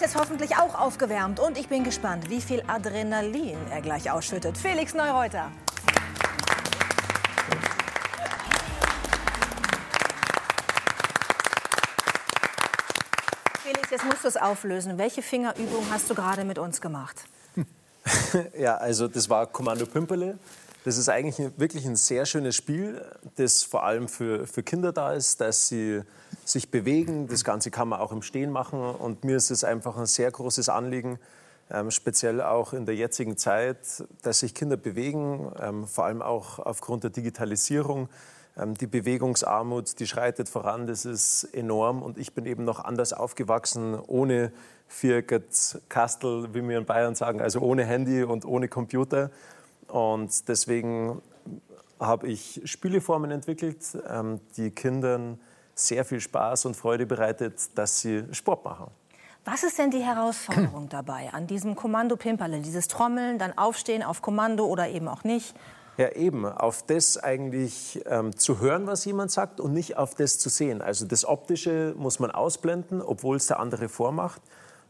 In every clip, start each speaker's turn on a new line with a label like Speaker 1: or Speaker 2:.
Speaker 1: ist jetzt hoffentlich auch aufgewärmt und ich bin gespannt, wie viel Adrenalin er gleich ausschüttet. Felix Neureuter. Felix, jetzt musst du es auflösen. Welche Fingerübung hast du gerade mit uns gemacht?
Speaker 2: ja, also das war Kommando Pimperle. Das ist eigentlich wirklich ein sehr schönes Spiel, das vor allem für, für Kinder da ist, dass sie sich bewegen. Das Ganze kann man auch im Stehen machen. Und mir ist es einfach ein sehr großes Anliegen, ähm, speziell auch in der jetzigen Zeit, dass sich Kinder bewegen, ähm, vor allem auch aufgrund der Digitalisierung. Ähm, die Bewegungsarmut, die schreitet voran, das ist enorm. Und ich bin eben noch anders aufgewachsen, ohne Vierget Kastel, wie wir in Bayern sagen, also ohne Handy und ohne Computer. Und deswegen habe ich Spieleformen entwickelt, ähm, die Kindern sehr viel Spaß und Freude bereitet, dass sie Sport machen.
Speaker 1: Was ist denn die Herausforderung dabei an diesem Kommando Pimperle? Dieses Trommeln, dann aufstehen auf Kommando oder eben auch nicht?
Speaker 2: Ja, eben, auf das eigentlich ähm, zu hören, was jemand sagt und nicht auf das zu sehen. Also das Optische muss man ausblenden, obwohl es der andere vormacht.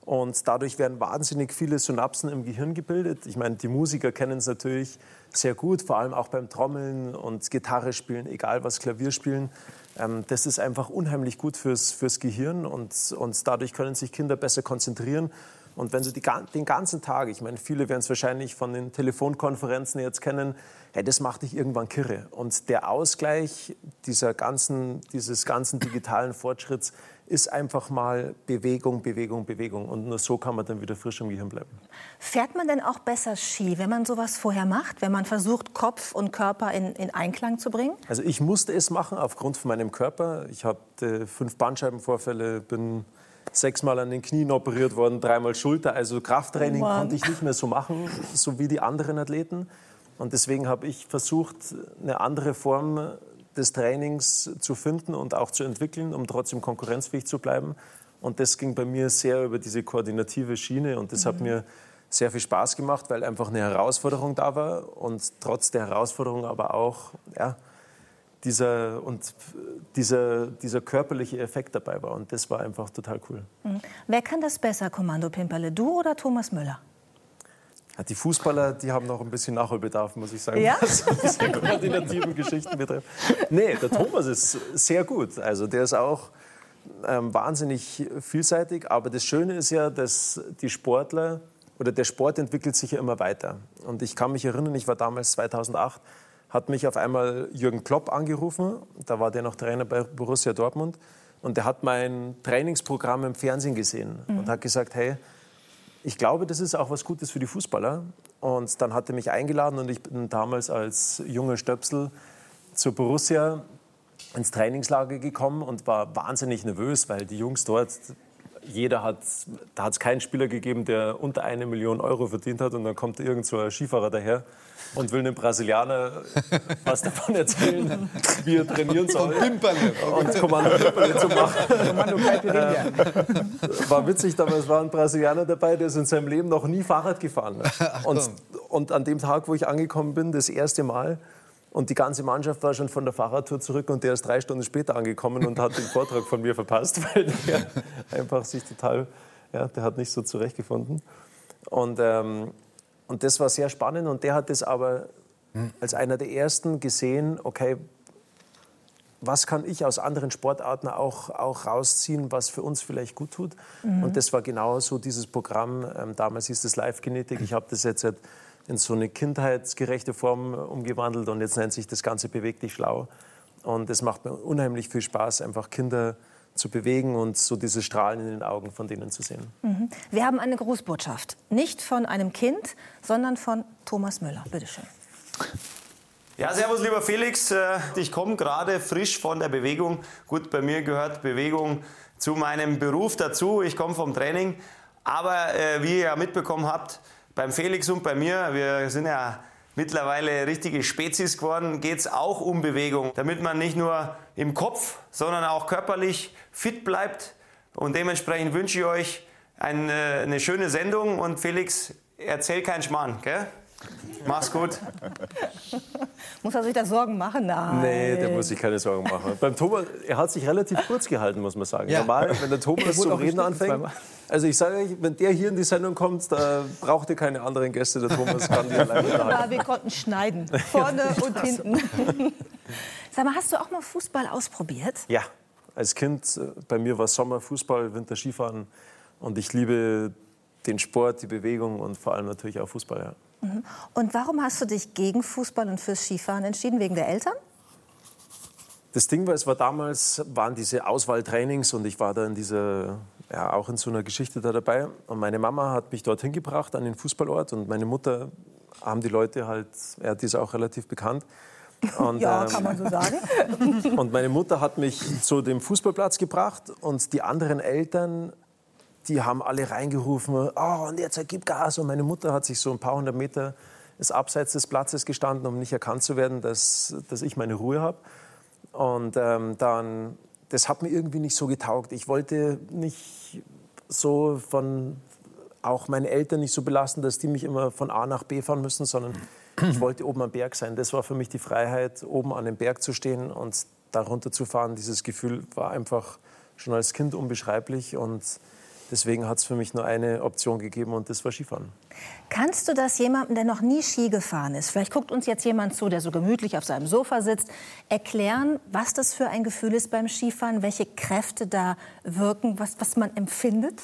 Speaker 2: Und dadurch werden wahnsinnig viele Synapsen im Gehirn gebildet. Ich meine, die Musiker kennen es natürlich sehr gut, vor allem auch beim Trommeln und Gitarre spielen, egal was Klavier spielen. Ähm, das ist einfach unheimlich gut fürs, fürs Gehirn und, und dadurch können sich Kinder besser konzentrieren. Und wenn sie die, den ganzen Tag, ich meine, viele werden es wahrscheinlich von den Telefonkonferenzen jetzt kennen, hey, das macht dich irgendwann kirre. Und der Ausgleich dieser ganzen, dieses ganzen digitalen Fortschritts ist einfach mal Bewegung, Bewegung, Bewegung. Und nur so kann man dann wieder frisch im Gehirn bleiben.
Speaker 1: Fährt man denn auch besser Ski, wenn man sowas vorher macht, wenn man versucht, Kopf und Körper in, in Einklang zu bringen?
Speaker 2: Also ich musste es machen aufgrund von meinem Körper. Ich habe fünf Bandscheibenvorfälle, bin sechsmal an den Knien operiert worden, dreimal Schulter. Also Krafttraining oh konnte ich nicht mehr so machen, so wie die anderen Athleten. Und deswegen habe ich versucht, eine andere Form des Trainings zu finden und auch zu entwickeln, um trotzdem konkurrenzfähig zu bleiben. Und das ging bei mir sehr über diese koordinative Schiene und das mhm. hat mir sehr viel Spaß gemacht, weil einfach eine Herausforderung da war und trotz der Herausforderung aber auch ja, dieser, und dieser, dieser körperliche Effekt dabei war. Und das war einfach total cool.
Speaker 1: Mhm. Wer kann das besser, Kommando Pimperle, du oder Thomas Müller?
Speaker 2: Die Fußballer, die haben noch ein bisschen Nachholbedarf, muss ich sagen, ja? was diese koordinativen Geschichten betrifft. Nee, der Thomas ist sehr gut. Also der ist auch ähm, wahnsinnig vielseitig. Aber das Schöne ist ja, dass die Sportler oder der Sport entwickelt sich ja immer weiter. Und ich kann mich erinnern, ich war damals 2008, hat mich auf einmal Jürgen Klopp angerufen. Da war der noch Trainer bei Borussia Dortmund. Und der hat mein Trainingsprogramm im Fernsehen gesehen mhm. und hat gesagt, hey, ich glaube, das ist auch was Gutes für die Fußballer. Und dann hat er mich eingeladen und ich bin damals als junger Stöpsel zur Borussia ins Trainingslager gekommen und war wahnsinnig nervös, weil die Jungs dort, jeder hat, da hat es keinen Spieler gegeben, der unter eine Million Euro verdient hat und dann kommt irgend so ein Skifahrer daher und will einem Brasilianer was davon erzählen, wie er trainieren soll. Und Kommando Pimperle zu machen. Kommando ähm, war witzig, damals war ein Brasilianer dabei, der ist in seinem Leben noch nie Fahrrad gefahren. Und, und an dem Tag, wo ich angekommen bin, das erste Mal, und die ganze Mannschaft war schon von der Fahrradtour zurück und der ist drei Stunden später angekommen und hat den Vortrag von mir verpasst, weil der einfach sich total, ja, der hat nicht so zurechtgefunden. Und, ähm, und das war sehr spannend und der hat das aber als einer der ersten gesehen, okay, was kann ich aus anderen Sportarten auch, auch rausziehen, was für uns vielleicht gut tut. Mhm. Und das war genau so dieses Programm. Ähm, damals hieß es Live-Genetik. Ich habe das jetzt in so eine kindheitsgerechte Form umgewandelt und jetzt nennt sich das Ganze Beweg dich schlau. Und es macht mir unheimlich viel Spaß, einfach Kinder zu bewegen und so diese Strahlen in den Augen von denen zu sehen.
Speaker 1: Mhm. Wir haben eine Grußbotschaft. Nicht von einem Kind, sondern von Thomas Müller. Bitte schön.
Speaker 3: Ja, servus lieber Felix. Äh, ich komme gerade frisch von der Bewegung. Gut, bei mir gehört Bewegung zu meinem Beruf dazu. Ich komme vom Training. Aber äh, wie ihr ja mitbekommen habt, beim Felix und bei mir, wir sind ja mittlerweile richtige Spezies geworden, geht es auch um Bewegung, damit man nicht nur im Kopf, sondern auch körperlich fit bleibt. Und dementsprechend wünsche ich euch eine, eine schöne Sendung und Felix, erzähl keinen Schmarrn, gell? Mach's gut.
Speaker 1: muss er sich da Sorgen machen? Nein.
Speaker 2: Nee, der muss sich keine Sorgen machen. Beim Thomas, er hat sich relativ kurz gehalten, muss man sagen. Ja. Normal, wenn der Thomas zum Reden anfängt. Also ich sage euch, wenn der hier in die Sendung kommt, da braucht ihr keine anderen Gäste. Der Thomas kann die alleine
Speaker 1: unterhalten. Ja, wir konnten schneiden, vorne und hinten. Sag mal, hast du auch mal Fußball ausprobiert?
Speaker 2: Ja, als Kind. Äh, bei mir war Sommer Fußball, Winter Skifahren. Und ich liebe den Sport, die Bewegung und vor allem natürlich auch Fußball. Ja.
Speaker 1: Mhm. Und warum hast du dich gegen Fußball und fürs Skifahren entschieden? Wegen der Eltern?
Speaker 2: Das Ding war, es war damals, waren diese Auswahltrainings und ich war da in dieser, ja, auch in so einer Geschichte da dabei. Und meine Mama hat mich dorthin gebracht an den Fußballort und meine Mutter haben die Leute halt, ja, die ist auch relativ bekannt.
Speaker 1: Und, ja, ähm, kann man so sagen.
Speaker 2: und meine Mutter hat mich zu dem Fußballplatz gebracht und die anderen Eltern die haben alle reingerufen, oh, und jetzt gib Gas. Und meine Mutter hat sich so ein paar hundert Meter ist abseits des Platzes gestanden, um nicht erkannt zu werden, dass, dass ich meine Ruhe habe. Und ähm, dann, das hat mir irgendwie nicht so getaugt. Ich wollte nicht so von, auch meine Eltern nicht so belasten, dass die mich immer von A nach B fahren müssen, sondern ich wollte oben am Berg sein. Das war für mich die Freiheit, oben an dem Berg zu stehen und da runter zu fahren. Dieses Gefühl war einfach schon als Kind unbeschreiblich und Deswegen hat es für mich nur eine Option gegeben und das war Skifahren.
Speaker 1: Kannst du das jemandem, der noch nie Ski gefahren ist, vielleicht guckt uns jetzt jemand zu, der so gemütlich auf seinem Sofa sitzt, erklären, was das für ein Gefühl ist beim Skifahren, welche Kräfte da wirken, was, was man empfindet?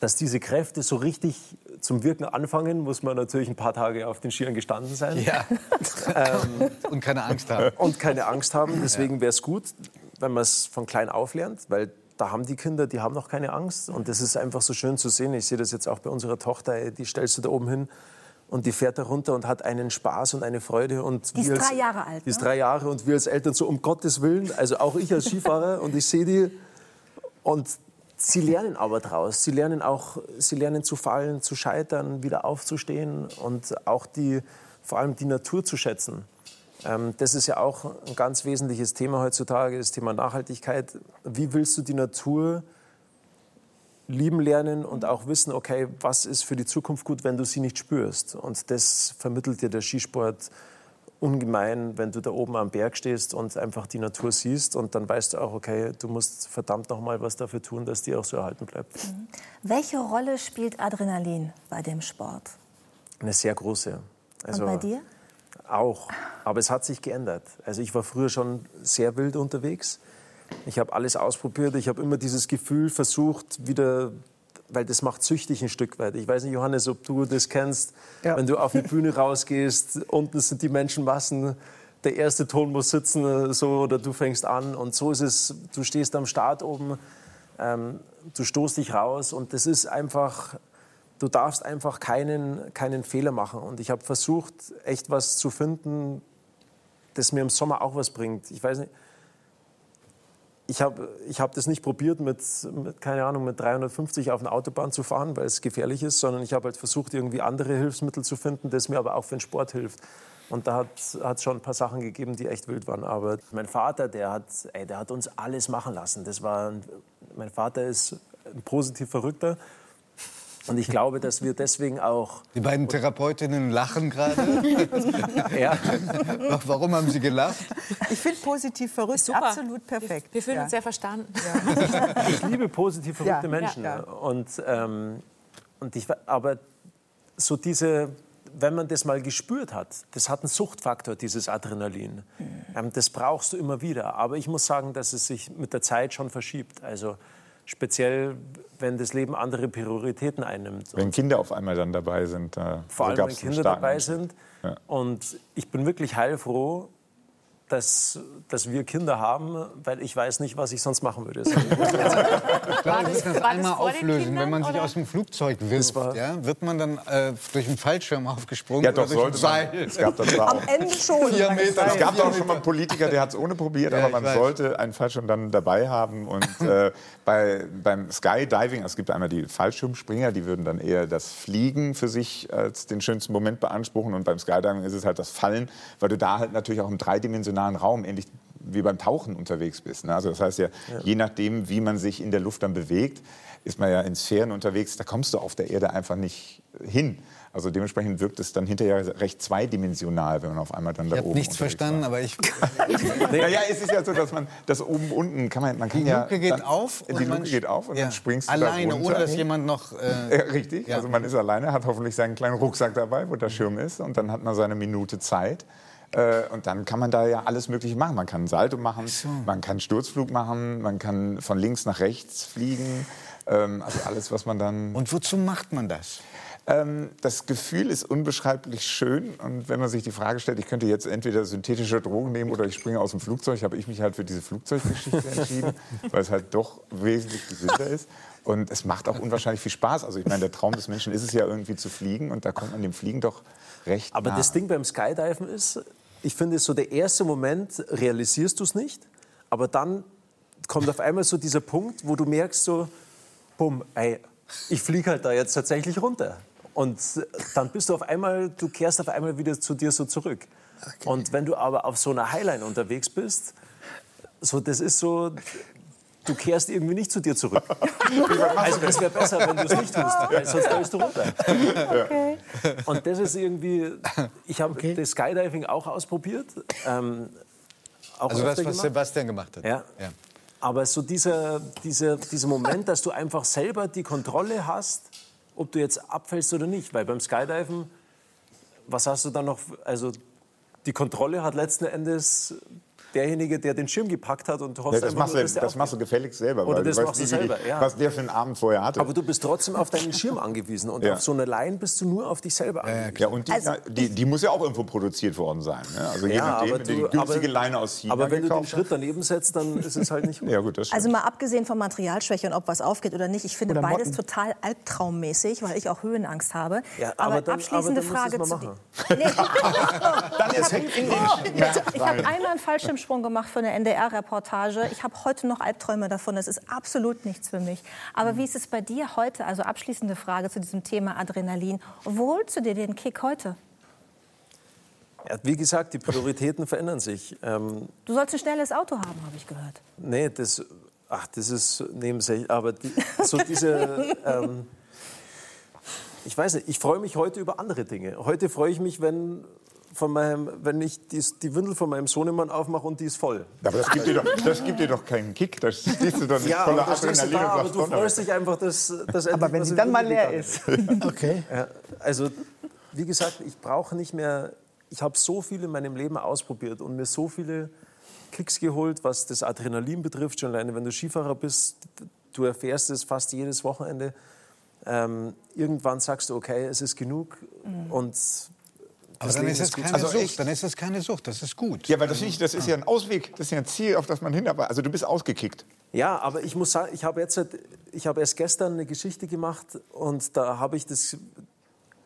Speaker 2: Dass diese Kräfte so richtig zum Wirken anfangen, muss man natürlich ein paar Tage auf den Skiern gestanden sein.
Speaker 4: Ja. ähm, und keine Angst haben.
Speaker 2: Und keine Angst haben. Deswegen wäre es gut, wenn man es von klein auf lernt, weil da haben die Kinder, die haben noch keine Angst. Und das ist einfach so schön zu sehen. Ich sehe das jetzt auch bei unserer Tochter, die stellst du da oben hin und die fährt da runter und hat einen Spaß und eine Freude. Und
Speaker 1: die ist als, drei Jahre alt.
Speaker 2: Die ist ne? drei Jahre und wir als Eltern so, um Gottes Willen, also auch ich als Skifahrer und ich sehe die und sie lernen aber draus. Sie lernen auch, sie lernen zu fallen, zu scheitern, wieder aufzustehen und auch die, vor allem die Natur zu schätzen. Ähm, das ist ja auch ein ganz wesentliches Thema heutzutage, das Thema Nachhaltigkeit. Wie willst du die Natur lieben lernen und auch wissen, okay, was ist für die Zukunft gut, wenn du sie nicht spürst? Und das vermittelt dir der Skisport ungemein, wenn du da oben am Berg stehst und einfach die Natur siehst und dann weißt du auch, okay, du musst verdammt noch mal was dafür tun, dass die auch so erhalten bleibt. Mhm.
Speaker 1: Welche Rolle spielt Adrenalin bei dem Sport?
Speaker 2: Eine sehr große.
Speaker 1: Also, und bei dir?
Speaker 2: Auch, aber es hat sich geändert. Also ich war früher schon sehr wild unterwegs. Ich habe alles ausprobiert. Ich habe immer dieses Gefühl versucht, wieder, weil das macht süchtig ein Stück weit. Ich weiß nicht, Johannes, ob du das kennst, ja. wenn du auf die Bühne rausgehst, unten sind die Menschenmassen, der erste Ton muss sitzen, so oder du fängst an und so ist es. Du stehst am Start oben, ähm, du stoßt dich raus und das ist einfach du darfst einfach keinen, keinen Fehler machen. Und ich habe versucht, echt was zu finden, das mir im Sommer auch was bringt. Ich weiß nicht, ich habe ich hab das nicht probiert, mit, mit, keine Ahnung, mit 350 auf eine Autobahn zu fahren, weil es gefährlich ist, sondern ich habe halt versucht, irgendwie andere Hilfsmittel zu finden, das mir aber auch für den Sport hilft. Und da hat es schon ein paar Sachen gegeben, die echt wild waren. Aber mein Vater, der hat, ey, der hat uns alles machen lassen. Das war, mein Vater ist ein positiv Verrückter und ich glaube, dass wir deswegen auch.
Speaker 4: Die beiden Therapeutinnen lachen gerade. ja. Warum haben Sie gelacht?
Speaker 5: Ich finde positiv verrückt Super. absolut perfekt.
Speaker 6: Wir, wir fühlen ja. uns sehr verstanden.
Speaker 2: Ja. Ich liebe positiv verrückte ja. Menschen. Und, ähm, und ich, aber so diese, wenn man das mal gespürt hat, das hat einen Suchtfaktor, dieses Adrenalin. Mhm. Ähm, das brauchst du immer wieder. Aber ich muss sagen, dass es sich mit der Zeit schon verschiebt. Also speziell wenn das Leben andere Prioritäten einnimmt.
Speaker 7: Wenn Kinder auf einmal dann dabei sind.
Speaker 2: Äh, Vor allem, wenn Kinder dabei sind. Ja. Und ich bin wirklich heilfroh, dass, dass wir Kinder haben, weil ich weiß nicht, was ich sonst machen würde. ich
Speaker 4: glaube, das einmal auflösen. Kindern, Wenn man sich oder? aus dem Flugzeug wirft, ja, wird man dann äh, durch einen Fallschirm aufgesprungen?
Speaker 7: Ja, doch, sollte man. Es gab das
Speaker 1: Am Ende schon.
Speaker 7: Vier Meter, es gab auch schon mal einen Politiker, der hat es ohne probiert, ja, aber man sollte einen Fallschirm dann dabei haben. Und äh, bei, beim Skydiving, es gibt einmal die Fallschirmspringer, die würden dann eher das Fliegen für sich als den schönsten Moment beanspruchen. Und beim Skydiving ist es halt das Fallen, weil du da halt natürlich auch im dreidimensionalen dreidimensionalen Raum, ähnlich wie beim Tauchen unterwegs bist. Ne? Also das heißt ja, ja, je nachdem, wie man sich in der Luft dann bewegt, ist man ja in Sphären unterwegs, da kommst du auf der Erde einfach nicht hin. Also dementsprechend wirkt es dann hinterher recht zweidimensional, wenn man auf einmal dann
Speaker 4: ich
Speaker 7: da oben
Speaker 4: Ich habe nichts verstanden, war. aber ich...
Speaker 7: naja, es ist ja so, dass man das oben unten kann man, man kann
Speaker 4: die
Speaker 7: ja...
Speaker 4: Luke geht auf
Speaker 7: die Luke geht auf und ja. dann springst du
Speaker 4: Alleine,
Speaker 7: da runter.
Speaker 4: ohne dass jemand noch...
Speaker 7: Äh, ja, richtig, ja. also man ist alleine, hat hoffentlich seinen kleinen Rucksack dabei, wo der Schirm ist und dann hat man seine Minute Zeit. Äh, und dann kann man da ja alles Mögliche machen. Man kann Salto machen, so. man kann Sturzflug machen, man kann von links nach rechts fliegen. Ähm, also alles, was man dann.
Speaker 4: Und wozu macht man das?
Speaker 7: Ähm, das Gefühl ist unbeschreiblich schön. Und wenn man sich die Frage stellt, ich könnte jetzt entweder synthetische Drogen nehmen oder ich springe aus dem Flugzeug, habe ich mich halt für diese Flugzeuggeschichte entschieden, weil es halt doch wesentlich gesünder ist. Und es macht auch unwahrscheinlich viel Spaß. Also ich meine, der Traum des Menschen ist es ja irgendwie zu fliegen und da kommt man dem Fliegen doch recht
Speaker 2: Aber
Speaker 7: nah.
Speaker 2: das Ding beim Skydiven ist, ich finde, so der erste Moment realisierst du es nicht, aber dann kommt auf einmal so dieser Punkt, wo du merkst so, bumm, ey, ich fliege halt da jetzt tatsächlich runter. Und dann bist du auf einmal, du kehrst auf einmal wieder zu dir so zurück. Okay. Und wenn du aber auf so einer Highline unterwegs bist, so das ist so, du kehrst irgendwie nicht zu dir zurück. Also es wäre besser, wenn du es nicht tust, weil sonst fällst du runter. Okay. Und das ist irgendwie, ich habe okay. das Skydiving auch ausprobiert. Ähm,
Speaker 4: auch also das, was gemacht. Sebastian gemacht hat.
Speaker 2: Ja. ja. Aber so dieser, dieser, dieser Moment, dass du einfach selber die Kontrolle hast, ob du jetzt abfällst oder nicht. Weil beim Skydiven, was hast du dann noch, also die Kontrolle hat letzten Endes derjenige, der den Schirm gepackt hat und
Speaker 7: hoffst ja, das, machst nur, du, das machst du gefälligst selber.
Speaker 2: Oder das machst du selber,
Speaker 7: die, ja. Was der für einen Abend vorher hatte.
Speaker 2: Aber du bist trotzdem auf deinen Schirm angewiesen und ja. auf so einer Line bist du nur auf dich selber angewiesen.
Speaker 7: Ja, und die, also, die, die, muss ja auch irgendwo produziert worden sein. Ne? Also je nachdem, du, die günstige aber, Leine aus China
Speaker 2: Aber wenn du den Schritt daneben setzt, dann ist es halt nicht gut.
Speaker 7: ja, gut das
Speaker 1: also mal abgesehen von Materialschwäche und ob was aufgeht oder nicht, ich finde oder beides Motten. total albtraummäßig, weil ich auch Höhenangst habe.
Speaker 2: Ja, aber, aber dann, abschließende aber Frage zu dir.
Speaker 1: Dann ist Ich habe einmal einen Fallschirmsprung gemacht von der NDR-Reportage. Ich habe heute noch Albträume davon. Das ist absolut nichts für mich. Aber wie ist es bei dir heute? Also abschließende Frage zu diesem Thema Adrenalin. Wo holst du dir den Kick heute?
Speaker 2: Ja, wie gesagt, die Prioritäten verändern sich. Ähm,
Speaker 1: du sollst ein schnelles Auto haben, habe ich gehört.
Speaker 2: Nee, das, ach, das ist nebensächlich. Aber die, so diese, ähm, ich weiß nicht, ich freue mich heute über andere Dinge. Heute freue ich mich, wenn von meinem, wenn ich die, die Windel von meinem Sohnemann aufmache und die ist voll.
Speaker 7: Aber das gibt dir doch, das gibt dir doch keinen Kick. Das stehst du doch nicht
Speaker 2: ja,
Speaker 7: voller
Speaker 2: Adrenalin. Da, aber du freust dich einfach, dass, dass
Speaker 5: Aber wenn sie dann mal leer ist.
Speaker 2: okay. Ja, also, wie gesagt, ich brauche nicht mehr. Ich habe so viel in meinem Leben ausprobiert und mir so viele Kicks geholt, was das Adrenalin betrifft. Schon alleine, wenn du Skifahrer bist, du erfährst es fast jedes Wochenende. Ähm, irgendwann sagst du, okay, es ist genug
Speaker 4: mhm.
Speaker 2: und
Speaker 4: aber dann ist, es keine also Sucht. dann ist es keine Sucht, das ist gut.
Speaker 7: Ja, weil das, nicht, das ist ja ein Ausweg, das ist ja ein Ziel, auf das man hinarbeitet. Also du bist ausgekickt.
Speaker 2: Ja, aber ich muss sagen, ich habe jetzt, ich habe erst gestern eine Geschichte gemacht und da habe ich das,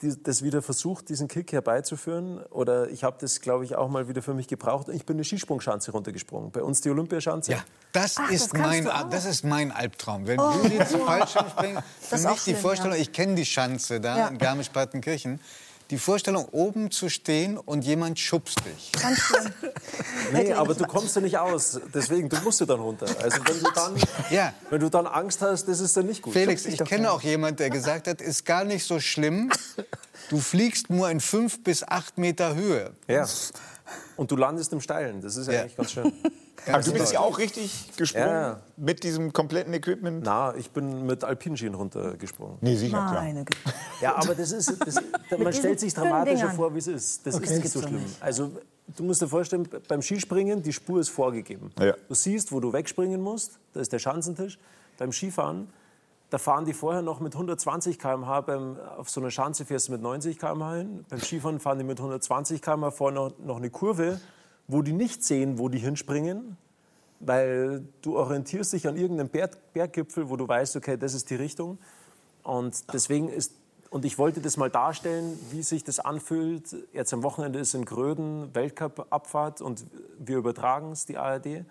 Speaker 2: das wieder versucht, diesen Kick herbeizuführen. Oder ich habe das, glaube ich, auch mal wieder für mich gebraucht. Ich bin eine Skisprungschanze runtergesprungen. Bei uns die Olympiaschanze.
Speaker 4: Ja, das, Ach, ist, das, mein, das ist mein Albtraum. Wenn oh. Juli zum Fallschirmspringen, für mich die Vorstellung, ja. ich kenne die Schanze da ja. in Garmisch-Partenkirchen die Vorstellung, oben zu stehen und jemand schubst dich.
Speaker 1: Ganz schlimm.
Speaker 2: nee, aber du kommst ja nicht aus. Deswegen, du musst ja dann runter. Also wenn du dann, ja. wenn du dann Angst hast, das ist dann nicht gut.
Speaker 4: Felix, ich kenne auch jemanden, der gesagt hat, ist gar nicht so schlimm. Du fliegst nur in fünf bis acht Meter Höhe.
Speaker 2: Ja. Und du landest im Steilen. Das ist ja, ja. eigentlich ganz schön.
Speaker 7: Aber du bist ja auch richtig gesprungen ja. mit diesem kompletten Equipment?
Speaker 2: Na, ich bin mit Alpinschienen runtergesprungen.
Speaker 7: Nee, sicher,
Speaker 1: Meine
Speaker 2: klar. Ja, aber das ist, das, man stellt sich dramatischer vor, wie es ist. Das okay. ist nicht so schlimm. Also, du musst dir vorstellen, beim Skispringen, die Spur ist vorgegeben.
Speaker 7: Ja.
Speaker 2: Du siehst, wo du wegspringen musst, da ist der Schanzentisch. Beim Skifahren, da fahren die vorher noch mit 120 km/h, beim, auf so einer Schanze fährst du mit 90 km/h hin. Beim Skifahren fahren die mit 120 km/h vorher noch, noch eine Kurve wo die nicht sehen, wo die hinspringen, weil du orientierst dich an irgendeinem Berg, Berggipfel, wo du weißt, okay, das ist die Richtung. Und deswegen ist, und ich wollte das mal darstellen, wie sich das anfühlt. Jetzt am Wochenende ist in Gröden Weltcup-Abfahrt und wir übertragen es, die ARD.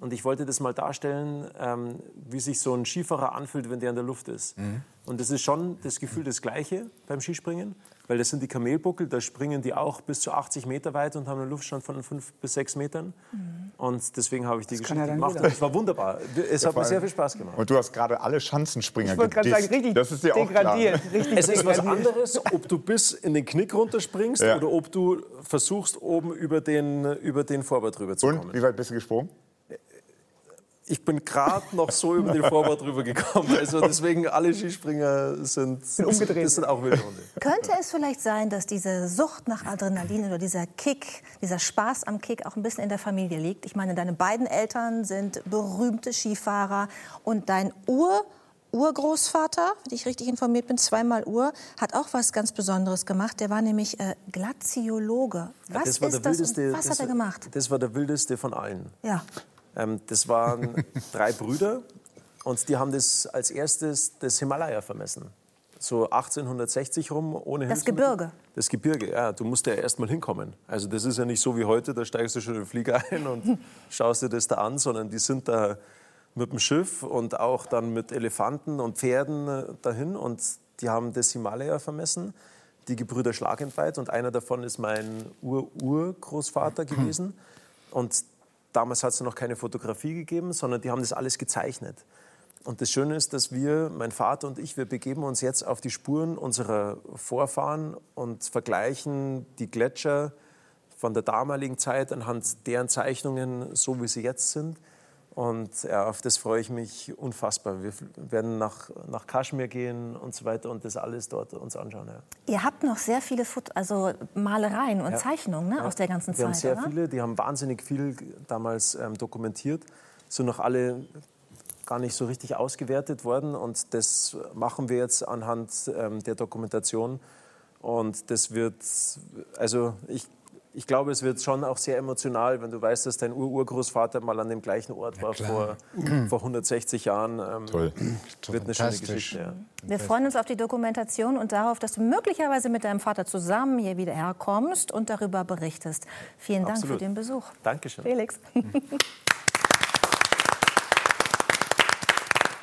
Speaker 2: Und ich wollte das mal darstellen, ähm, wie sich so ein Skifahrer anfühlt, wenn der in der Luft ist. Mhm. Und das ist schon das Gefühl das Gleiche beim Skispringen. Weil das sind die Kamelbuckel, da springen die auch bis zu 80 Meter weit und haben einen Luftstand von 5 bis 6 Metern. Mhm. Und deswegen habe ich die das Geschichte ja gemacht. Es war wunderbar. Es ja, hat mir sehr viel Spaß gemacht.
Speaker 7: Und du hast gerade alle Schanzenspringer
Speaker 5: ich gedisst. Sagen, richtig das ist dir auch klar.
Speaker 2: Richtig es ist was anderes, ob du bis in den Knick runterspringst ja. oder ob du versuchst, oben über den, über den Vorbau drüber zu kommen.
Speaker 7: Und wie weit bist du gesprungen?
Speaker 2: Ich bin gerade noch so über den Vorbau drüber gekommen. Also deswegen alle Skispringer sind, sind umgedreht. Das sind auch wilde Hunde.
Speaker 1: Könnte es vielleicht sein, dass diese Sucht nach Adrenalin oder dieser Kick, dieser Spaß am Kick auch ein bisschen in der Familie liegt? Ich meine, deine beiden Eltern sind berühmte Skifahrer und dein Ur Urgroßvater, wenn ich richtig informiert bin, zweimal Ur, hat auch was ganz Besonderes gemacht. Der war nämlich äh, Glaziologe. Was das ist das wildeste, was hat er gemacht?
Speaker 2: Das war der wildeste von allen.
Speaker 1: Ja.
Speaker 2: Ähm, das waren drei Brüder und die haben das als erstes das Himalaya vermessen. So 1860 rum, ohne
Speaker 1: Das Gebirge.
Speaker 2: Das Gebirge, ja. Du musst ja erst mal hinkommen. Also das ist ja nicht so wie heute, da steigst du schon in den Flieger ein und schaust dir das da an, sondern die sind da mit dem Schiff und auch dann mit Elefanten und Pferden äh, dahin und die haben das Himalaya vermessen, die Gebrüder Schlagentweit und einer davon ist mein Ur-Urgroßvater gewesen und Damals hat es noch keine Fotografie gegeben, sondern die haben das alles gezeichnet. Und das Schöne ist, dass wir, mein Vater und ich, wir begeben uns jetzt auf die Spuren unserer Vorfahren und vergleichen die Gletscher von der damaligen Zeit anhand deren Zeichnungen, so wie sie jetzt sind, und ja, auf das freue ich mich unfassbar. Wir werden nach, nach Kaschmir gehen und so weiter und das alles dort uns anschauen. Ja.
Speaker 1: Ihr habt noch sehr viele Foto also Malereien und ja. Zeichnungen ne, aus der ganzen
Speaker 2: Wir
Speaker 1: Zeit.
Speaker 2: Wir haben sehr
Speaker 1: oder?
Speaker 2: viele, die haben wahnsinnig viel damals ähm, dokumentiert. Sind noch alle gar nicht so richtig ausgewertet worden und das machen wir jetzt anhand ähm, der Dokumentation. Und das wird, also ich ich glaube, es wird schon auch sehr emotional, wenn du weißt, dass dein Ur-Urgroßvater mal an dem gleichen Ort war vor, vor 160 Jahren.
Speaker 7: Ähm, Toll.
Speaker 2: Wird eine schöne Geschichte. Ja.
Speaker 1: Wir freuen uns auf die Dokumentation und darauf, dass du möglicherweise mit deinem Vater zusammen hier wieder herkommst und darüber berichtest. Vielen Dank Absolut. für den Besuch.
Speaker 2: Dankeschön.
Speaker 1: Felix.